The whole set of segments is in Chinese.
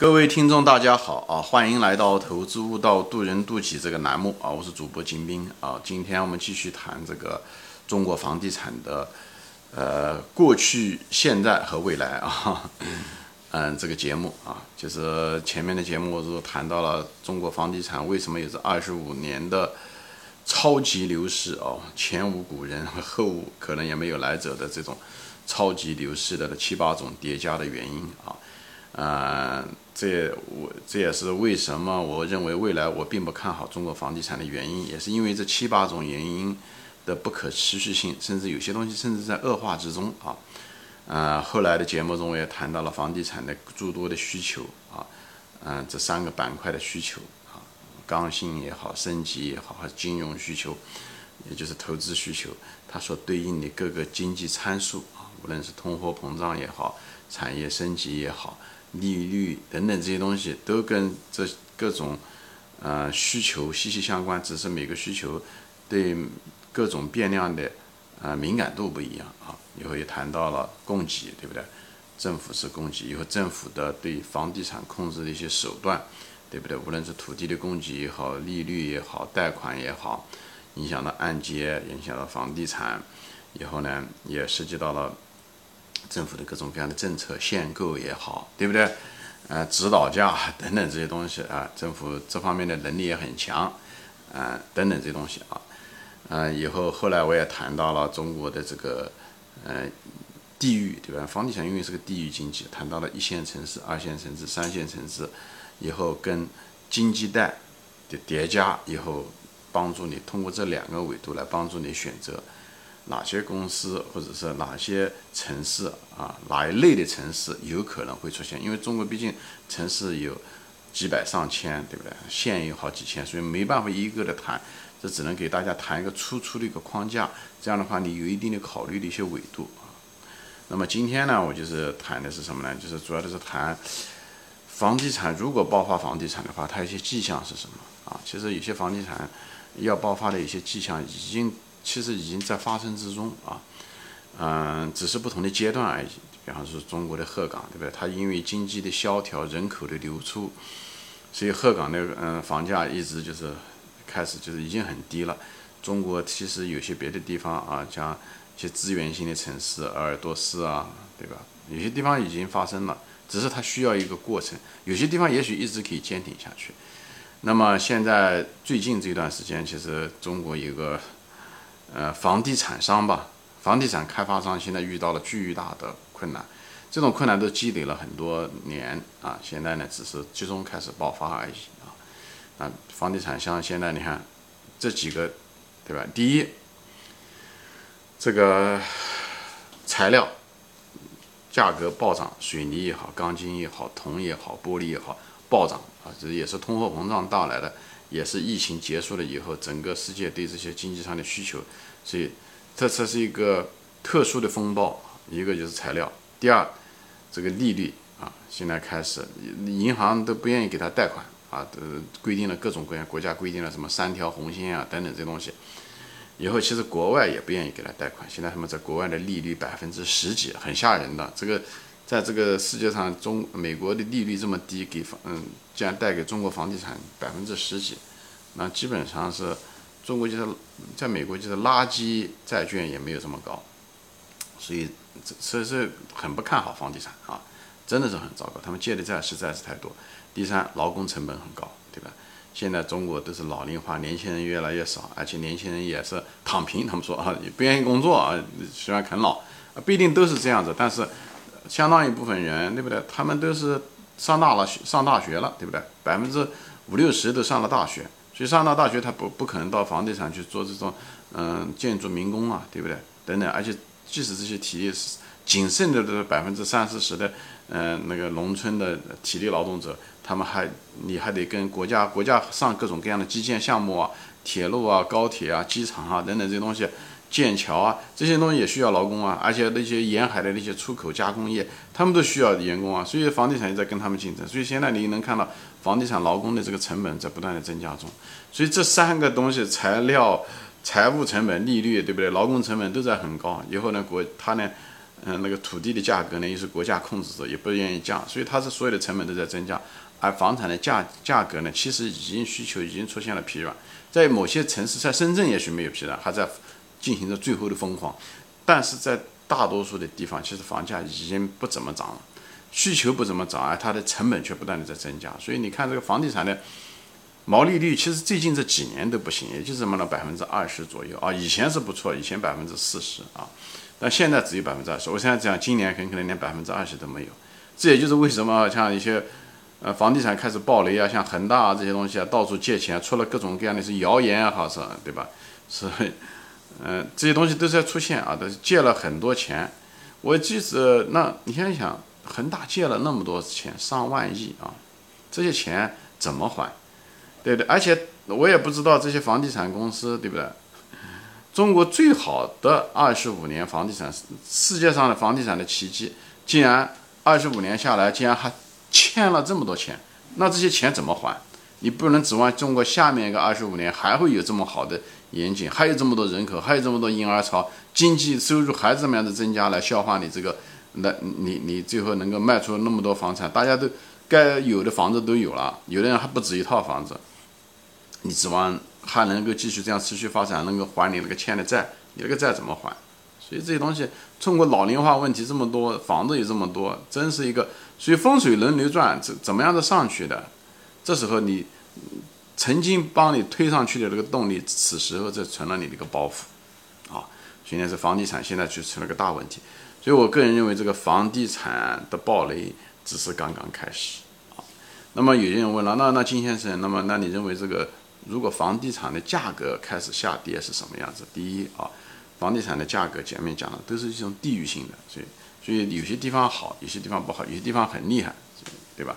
各位听众，大家好啊！欢迎来到《投资悟道，渡人渡己》这个栏目啊！我是主播金兵啊！今天我们继续谈这个中国房地产的呃过去、现在和未来啊。嗯，这个节目啊，就是前面的节目我是谈到了中国房地产为什么有这二十五年的超级流失哦，前无古人后无可能也没有来者的这种超级流失的七八种叠加的原因啊。呃，这我这也是为什么我认为未来我并不看好中国房地产的原因，也是因为这七八种原因的不可持续性，甚至有些东西甚至在恶化之中啊。呃，后来的节目中我也谈到了房地产的诸多的需求啊，嗯，这三个板块的需求啊，刚性也好，升级也好，和金融需求，也就是投资需求，它所对应的各个经济参数啊，无论是通货膨胀也好，产业升级也好。利率等等这些东西都跟这各种呃需求息息相关，只是每个需求对各种变量的呃敏感度不一样啊。以后也谈到了供给，对不对？政府是供给，以后政府的对房地产控制的一些手段，对不对？无论是土地的供给也好，利率也好，贷款也好，影响到按揭，影响到房地产，以后呢也涉及到了。政府的各种各样的政策限购也好，对不对？呃，指导价 等等这些东西啊，政府这方面的能力也很强，啊，等等这些东西啊，嗯，以后后来我也谈到了中国的这个呃地域，对吧？房地产因为是个地域经济，谈到了一线城市、二线城市、三线城市，以后跟经济带的叠加，以后帮助你通过这两个维度来帮助你选择。哪些公司或者是哪些城市啊，哪一类的城市有可能会出现？因为中国毕竟城市有几百上千，对不对？县有好几千，所以没办法一个的谈，这只能给大家谈一个粗粗的一个框架。这样的话，你有一定的考虑的一些维度啊。那么今天呢，我就是谈的是什么呢？就是主要的是谈房地产，如果爆发房地产的话，它一些迹象是什么啊？其实有些房地产要爆发的一些迹象已经。其实已经在发生之中啊，嗯，只是不同的阶段而已。比方说中国的鹤岗，对不对？它因为经济的萧条、人口的流出，所以鹤岗的嗯房价一直就是开始就是已经很低了。中国其实有些别的地方啊，像一些资源性的城市，鄂尔多斯啊，对吧？有些地方已经发生了，只是它需要一个过程。有些地方也许一直可以坚挺下去。那么现在最近这段时间，其实中国有个。呃，房地产商吧，房地产开发商现在遇到了巨大的困难，这种困难都积累了很多年啊，现在呢只是集中开始爆发而已啊。啊，房地产商现在你看这几个，对吧？第一，这个材料价格暴涨，水泥也好，钢筋也好，铜也好，玻璃也好，暴涨啊，这也是通货膨胀带来的。也是疫情结束了以后，整个世界对这些经济上的需求，所以这这是一个特殊的风暴。一个就是材料，第二，这个利率啊，现在开始银行都不愿意给他贷款啊，都规定了各种各样国家规定了什么三条红线啊等等这东西。以后其实国外也不愿意给他贷款，现在他们在国外的利率百分之十几，很吓人的这个。在这个世界上，中美国的利率这么低，给房嗯，竟然带给中国房地产百分之十几，那基本上是中国就是在美国就是垃圾债券也没有这么高，所以这所以是很不看好房地产啊，真的是很糟糕。他们借的债实在是太多。第三，劳工成本很高，对吧？现在中国都是老龄化，年轻人越来越少，而且年轻人也是躺平。他们说啊，也不愿意工作啊，喜欢啃老啊，不一定都是这样子，但是。相当一部分人，对不对？他们都是上大了，上大学了，对不对？百分之五六十都上了大学，所以上到大学，他不不可能到房地产去做这种，嗯，建筑民工啊，对不对？等等，而且即使这些体力仅剩的这百分之三四十的，嗯，那个农村的体力劳动者，他们还你还得跟国家国家上各种各样的基建项目啊，铁路啊、高铁啊、机场啊等等这些东西。建桥啊，这些东西也需要劳工啊，而且那些沿海的那些出口加工业，他们都需要员工啊，所以房地产也在跟他们竞争，所以现在你能看到房地产劳工的这个成本在不断的增加中，所以这三个东西，材料、财务成本、利率，对不对？劳工成本都在很高，以后呢，国他呢，嗯，那个土地的价格呢，又是国家控制着，也不愿意降，所以它是所有的成本都在增加。而房产的价价格呢，其实已经需求已经出现了疲软，在某些城市，在深圳也许没有疲软，还在进行着最后的疯狂，但是在大多数的地方，其实房价已经不怎么涨了，需求不怎么涨，而它的成本却不断的在增加。所以你看这个房地产的毛利率，其实最近这几年都不行，也就什么呢，百分之二十左右啊，以前是不错，以前百分之四十啊，但现在只有百分之二十。我现在讲，今年很可能连百分之二十都没有。这也就是为什么像一些。呃，房地产开始暴雷啊，像恒大啊这些东西啊，到处借钱，出了各种各样的是谣言啊，好是，对吧？是，嗯，这些东西都是在出现啊，都是借了很多钱。我即使那你想想，恒大借了那么多钱，上万亿啊，这些钱怎么还？对不对？而且我也不知道这些房地产公司，对不对？中国最好的二十五年房地产，世界上的房地产的奇迹，竟然二十五年下来，竟然还。欠了这么多钱，那这些钱怎么还？你不能指望中国下面一个二十五年还会有这么好的严谨，还有这么多人口，还有这么多婴儿潮，经济收入还这么样的增加来消化你这个，那你你最后能够卖出那么多房产，大家都该有的房子都有了，有的人还不止一套房子，你指望还能够继续这样持续发展，能够还你那个欠的债？你那个债怎么还？所以这些东西，通过老龄化问题这么多，房子也这么多，真是一个。所以风水轮流转，怎怎么样的上去的？这时候你曾经帮你推上去的这个动力，此时候这成了你的一个包袱啊。所以呢，是房地产现在就成了个大问题。所以我个人认为，这个房地产的暴雷只是刚刚开始啊。那么有些人问了，那那金先生，那么那你认为这个如果房地产的价格开始下跌是什么样子？第一啊。房地产的价格前面讲的都是一种地域性的，所以所以有些地方好，有些地方不好，有些地方很厉害，对吧？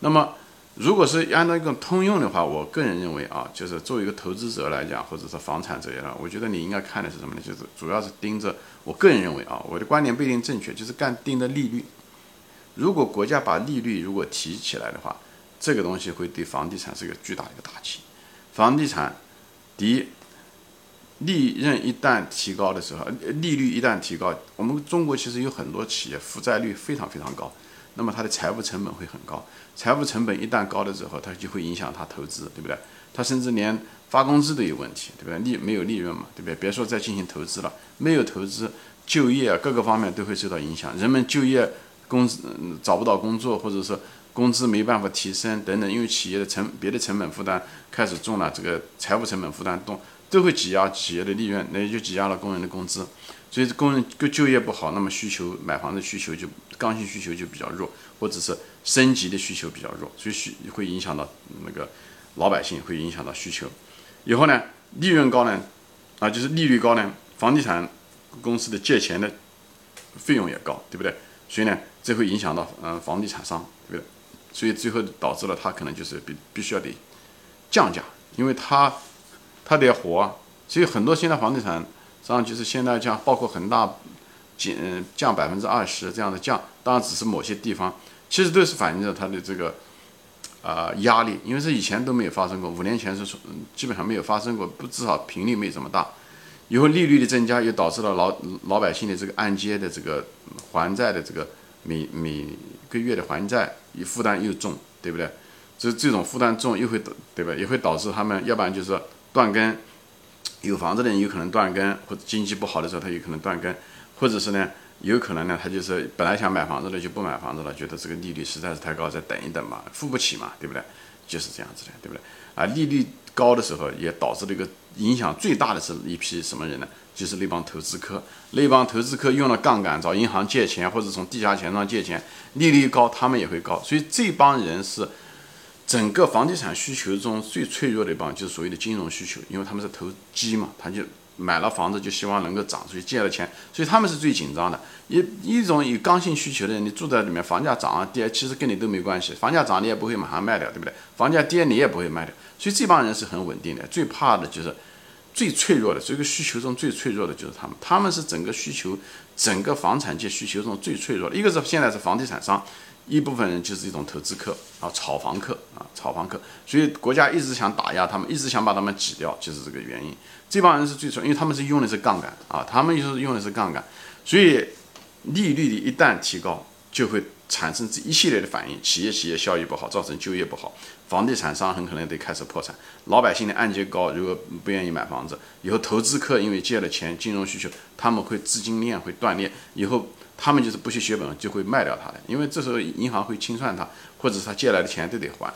那么如果是按照一个通用的话，我个人认为啊，就是作为一个投资者来讲，或者是房产者来我觉得你应该看的是什么呢？就是主要是盯着，我个人认为啊，我的观点不一定正确，就是干盯着利率。如果国家把利率如果提起来的话，这个东西会对房地产是一个巨大的一个打击。房地产第一。利润一旦提高的时候，利率一旦提高，我们中国其实有很多企业负债率非常非常高，那么它的财务成本会很高。财务成本一旦高的时候，它就会影响它投资，对不对？它甚至连发工资都有问题，对不对？利没有利润嘛，对不对？别说再进行投资了，没有投资，就业各个方面都会受到影响。人们就业工资找不到工作，或者说工资没办法提升等等，因为企业的成别的成本负担开始重了，这个财务成本负担重。都会挤压企业的利润，那也就挤压了工人的工资，所以工人就就业不好，那么需求买房的需求就刚性需求就比较弱，或者是升级的需求比较弱，所以需会影响到那个老百姓，会影响到需求。以后呢，利润高呢，啊，就是利率高呢，房地产公司的借钱的费用也高，对不对？所以呢，这会影响到嗯房地产商，对不对？所以最后导致了他可能就是必必须要得降价，因为他。它得活，所以很多现在房地产实际上就是现在降，包括恒大减降百分之二十这样的降，当然只是某些地方，其实都是反映着它的这个啊压力，因为是以前都没有发生过，五年前是基本上没有发生过，不至少频率没这么大。以后利率的增加又导致了老老百姓的这个按揭的这个还债的这个每每个月的还债负担又重，对不对？这这种负担重又会对吧？也会导致他们要不然就是。断根，有房子的人有可能断根，或者经济不好的时候他有可能断根，或者是呢，有可能呢，他就是本来想买房子的就不买房子了，觉得这个利率实在是太高，再等一等嘛，付不起嘛，对不对？就是这样子的，对不对？啊，利率高的时候也导致了一个影响最大的是一批什么人呢？就是那帮投资客，那帮投资客用了杠杆找银行借钱，或者从地下钱庄借钱，利率高，他们也会高，所以这帮人是。整个房地产需求中最脆弱的一帮就是所谓的金融需求，因为他们是投机嘛，他就买了房子就希望能够涨，所以借了钱，所以他们是最紧张的。一一种有刚性需求的人，你住在里面，房价涨啊跌，其实跟你都没关系。房价涨你也不会马上卖掉，对不对？房价跌你也不会卖掉，所以这帮人是很稳定的。最怕的就是最脆弱的，这个需求中最脆弱的就是他们，他们是整个需求，整个房产界需求中最脆弱的。一个是现在是房地产商。一部分人就是一种投资客啊，炒房客啊，炒房客，所以国家一直想打压他们，一直想把他们挤掉，就是这个原因。这帮人是最蠢，因为他们是用的是杠杆啊，他们就是用的是杠杆，所以利率的一旦提高，就会产生这一系列的反应，企业企业效益不好，造成就业不好，房地产商很可能得开始破产，老百姓的按揭高，如果不愿意买房子，以后投资客因为借了钱，金融需求，他们会资金链会断裂，以后他们就是不去血本，就会卖掉它的，因为这时候银行会清算他，或者是他借来的钱都得还，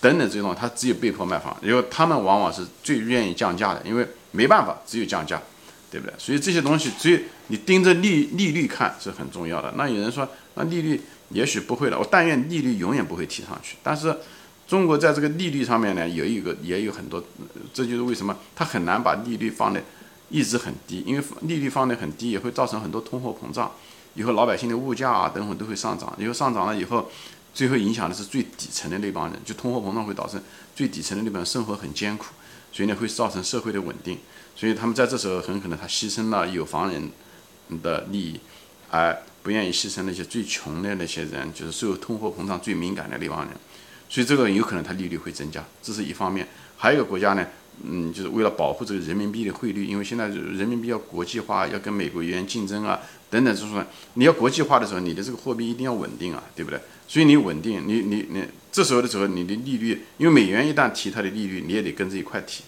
等等这种，他只有被迫卖房，因为他们往往是最愿意降价的，因为没办法，只有降价。对不对？所以这些东西，只有你盯着利利率看是很重要的。那有人说，那利率也许不会了，我但愿利率永远不会提上去。但是中国在这个利率上面呢，有一个也有很多，这就是为什么它很难把利率放的一直很低，因为利率放的很低也会造成很多通货膨胀，以后老百姓的物价啊等会都会上涨，以后上涨了以后，最后影响的是最底层的那帮人，就通货膨胀会导致最底层的那帮人生活很艰苦，所以呢会造成社会的稳定。所以他们在这时候很可能他牺牲了有房人的利益，而不愿意牺牲那些最穷的那些人，就是受通货膨胀最敏感的那帮人。所以这个有可能它利率会增加，这是一方面。还有一个国家呢，嗯，就是为了保护这个人民币的汇率，因为现在人民币要国际化，要跟美国元竞争啊，等等，就是说你要国际化的时候，你的这个货币一定要稳定啊，对不对？所以你稳定，你你你这时候的时候，你的利率，因为美元一旦提它的利率，你也得跟着一块提。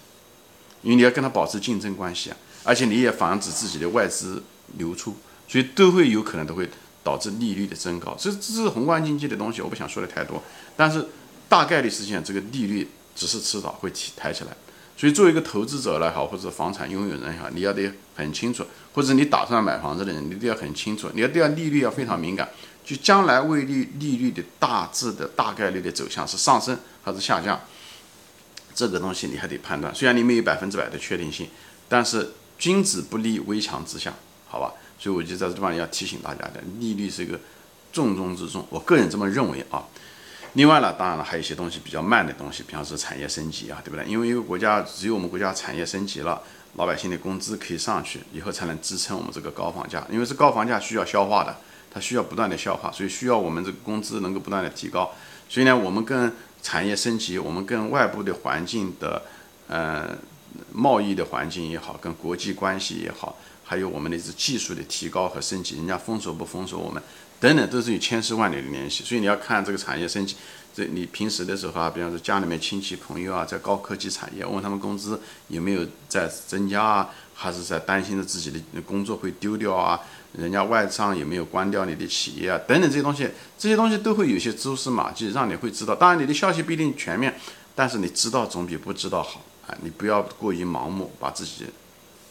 因为你要跟它保持竞争关系啊，而且你也防止自己的外资流出，所以都会有可能都会导致利率的增高。这这是宏观经济的东西，我不想说的太多。但是大概率实现这个利率只是迟早会提抬起来。所以作为一个投资者来好，或者房产拥有人也好，你要得很清楚，或者你打算买房子的人，你都要很清楚，你要对利率要非常敏感。就将来未利利率的大致的大概率的走向是上升还是下降？这个东西你还得判断，虽然你没有百分之百的确定性，但是君子不立危墙之下，好吧？所以我就在这地方要提醒大家的，利率是一个重中之重，我个人这么认为啊。另外呢，当然了，还有一些东西比较慢的东西，比方说产业升级啊，对不对？因为一个国家只有我们国家产业升级了，老百姓的工资可以上去，以后才能支撑我们这个高房价，因为是高房价需要消化的，它需要不断的消化，所以需要我们这个工资能够不断的提高。所以呢，我们跟产业升级，我们跟外部的环境的，呃，贸易的环境也好，跟国际关系也好，还有我们的技术的提高和升级，人家封锁不封锁我们，等等，都是有千丝万缕的联系。所以你要看这个产业升级，这你平时的时候啊，比方说家里面亲戚朋友啊，在高科技产业，问他们工资有没有在增加啊，还是在担心着自己的工作会丢掉啊？人家外商有没有关掉你的企业啊？等等这些东西，这些东西都会有些蛛丝马迹，让你会知道。当然，你的消息不一定全面，但是你知道总比不知道好啊！你不要过于盲目，把自己，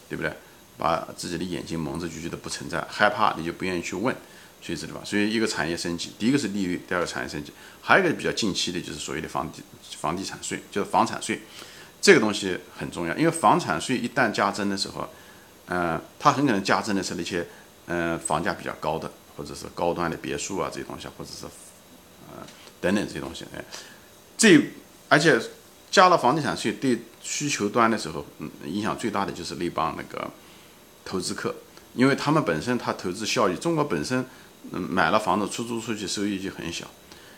对不对？把自己的眼睛蒙着就觉得不存在，害怕你就不愿意去问，所以知道吧？所以一个产业升级，第一个是利率，第二个产业升级，还有一个比较近期的就是所谓的房地房地产税，就是房产税，这个东西很重要，因为房产税一旦加征的时候，嗯，它很可能加征的是那些。嗯，房价比较高的，或者是高端的别墅啊，这些东西，或者是，呃，等等这些东西，哎，这而且加了房地产税，对需求端的时候，嗯，影响最大的就是那帮那个投资客，因为他们本身他投资效益，中国本身，嗯，买了房子出租出去收益就很小，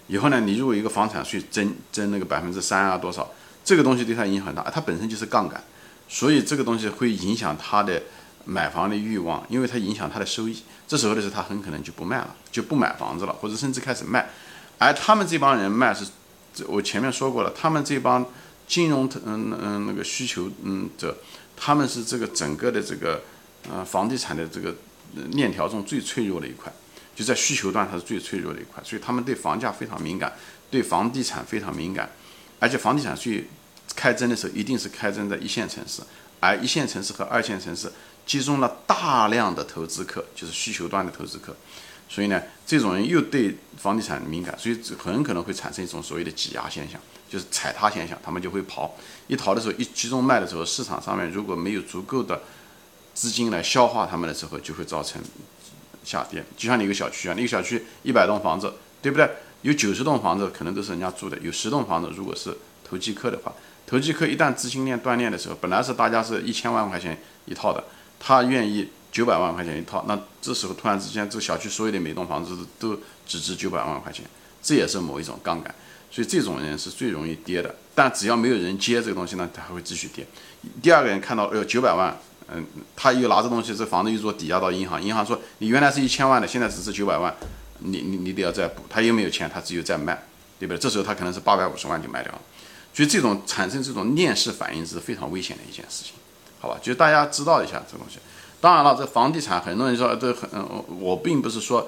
以后呢，你如果一个房产税增增那个百分之三啊多少，这个东西对他影响很大，它本身就是杠杆，所以这个东西会影响他的。买房的欲望，因为它影响他的收益，这时候的时候他很可能就不卖了，就不买房子了，或者甚至开始卖。而他们这帮人卖是，我前面说过了，他们这帮金融嗯嗯那个需求嗯者，他们是这个整个的这个呃房地产的这个链条中最脆弱的一块，就在需求端它是最脆弱的一块，所以他们对房价非常敏感，对房地产非常敏感，而且房地产税开征的时候一定是开征在一线城市，而一线城市和二线城市。集中了大量的投资客，就是需求端的投资客，所以呢，这种人又对房地产敏感，所以很可能会产生一种所谓的挤压现象，就是踩踏现象，他们就会跑。一逃的时候，一集中卖的时候，市场上面如果没有足够的资金来消化他们的时候，就会造成下跌。就像你一个小区啊，那个小区一百栋房子，对不对？有九十栋房子可能都是人家住的，有十栋房子如果是投机客的话，投机客一旦资金链断裂的时候，本来是大家是一千万块钱一套的。他愿意九百万块钱一套，那这时候突然之间，这个小区所有的每栋房子都只值九百万块钱，这也是某一种杠杆，所以这种人是最容易跌的。但只要没有人接这个东西呢，他还会继续跌。第二个人看到，哎呦，九百万，嗯，他又拿这东西，这房子又做抵押到银行，银行说你原来是一千万的，现在只是九百万，你你你得要再补，他又没有钱，他只有再卖，对不对？这时候他可能是八百五十万就卖掉了，所以这种产生这种链式反应是非常危险的一件事情，好吧？就大家知道一下这东西。当然了，这房地产很多人说这很，我并不是说。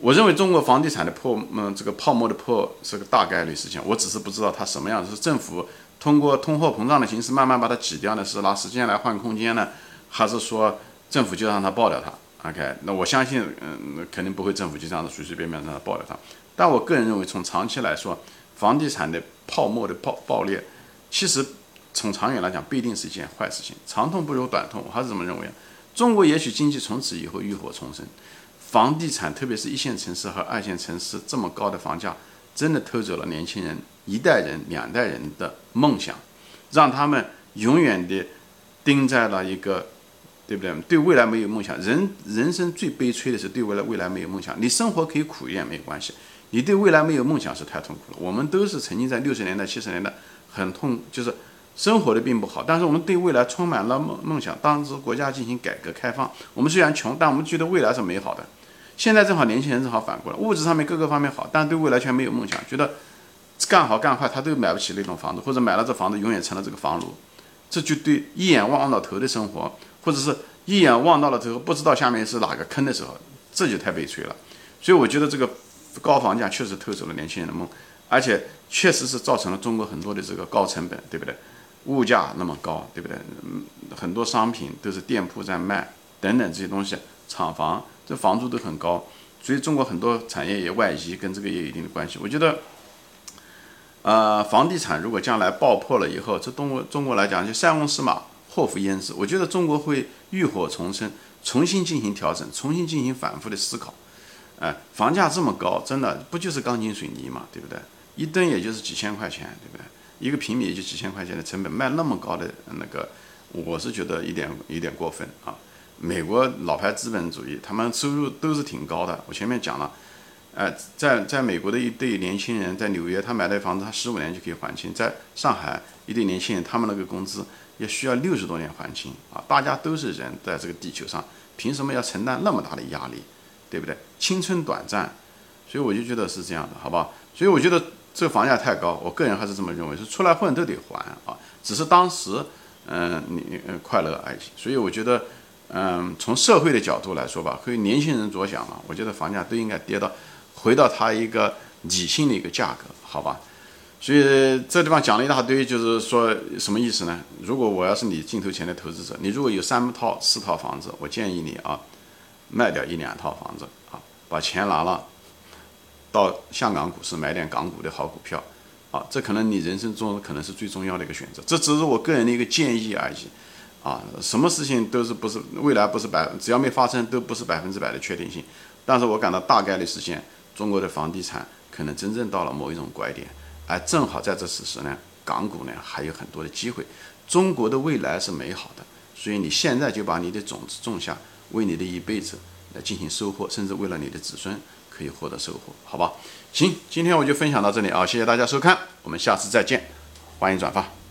我认为中国房地产的破，嗯，这个泡沫的破是个大概率事情。我只是不知道它什么样，是政府通过通货膨胀的形式慢慢把它挤掉呢，是拿时间来换空间呢，还是说政府就让它爆掉它？OK，那我相信，嗯，肯定不会政府就这样子随随便便让它爆掉它。但我个人认为，从长期来说，房地产的泡沫的爆爆裂，其实从长远来讲，不一定是一件坏事情。长痛不如短痛，我还是这么认为。中国也许经济从此以后浴火重生。房地产，特别是一线城市和二线城市这么高的房价，真的偷走了年轻人一代人、两代人的梦想，让他们永远的钉在了一个，对不对？对未来没有梦想。人人生最悲催的是对未来未来没有梦想。你生活可以苦一点没有关系，你对未来没有梦想是太痛苦了。我们都是曾经在六十年代、七十年代很痛，就是生活的并不好，但是我们对未来充满了梦梦想。当时国家进行改革开放，我们虽然穷，但我们觉得未来是美好的。现在正好年轻人正好反过来，物质上面各个方面好，但对未来却没有梦想，觉得干好干坏他都买不起那栋房子，或者买了这房子永远成了这个房奴，这就对一眼望到头的生活，或者是一眼望到了之后不知道下面是哪个坑的时候，这就太悲催了。所以我觉得这个高房价确实偷走了年轻人的梦，而且确实是造成了中国很多的这个高成本，对不对？物价那么高，对不对？嗯，很多商品都是店铺在卖，等等这些东西，厂房。这房租都很高，所以中国很多产业也外移，跟这个也有一定的关系。我觉得，呃，房地产如果将来爆破了以后，这中国中国来讲就塞翁失马，祸福焉知。我觉得中国会浴火重生，重新进行调整，重新进行反复的思考。哎，房价这么高，真的不就是钢筋水泥嘛，对不对？一吨也就是几千块钱，对不对？一个平米也就几千块钱的成本，卖那么高的那个，我是觉得一点有点过分啊。美国老牌资本主义，他们收入都是挺高的。我前面讲了，呃，在在美国的一对年轻人，在纽约，他买的房子，他十五年就可以还清；在上海，一对年轻人，他们那个工资也需要六十多年还清啊！大家都是人，在这个地球上，凭什么要承担那么大的压力？对不对？青春短暂，所以我就觉得是这样的，好吧？所以我觉得这个房价太高，我个人还是这么认为，是出来混都得还啊！只是当时，嗯，你快乐而已。所以我觉得。嗯，从社会的角度来说吧，为年轻人着想嘛，我觉得房价都应该跌到，回到它一个理性的一个价格，好吧？所以这地方讲了一大堆，就是说什么意思呢？如果我要是你镜头前的投资者，你如果有三套、四套房子，我建议你啊，卖掉一两套房子啊，把钱拿了，到香港股市买点港股的好股票，啊，这可能你人生中可能是最重要的一个选择。这只是我个人的一个建议而已。啊，什么事情都是不是未来不是百，只要没发生都不是百分之百的确定性。但是我感到大概率实现，中国的房地产可能真正到了某一种拐点，而正好在这此时呢，港股呢还有很多的机会。中国的未来是美好的，所以你现在就把你的种子种下，为你的一辈子来进行收获，甚至为了你的子孙可以获得收获，好吧？行，今天我就分享到这里啊，谢谢大家收看，我们下次再见，欢迎转发。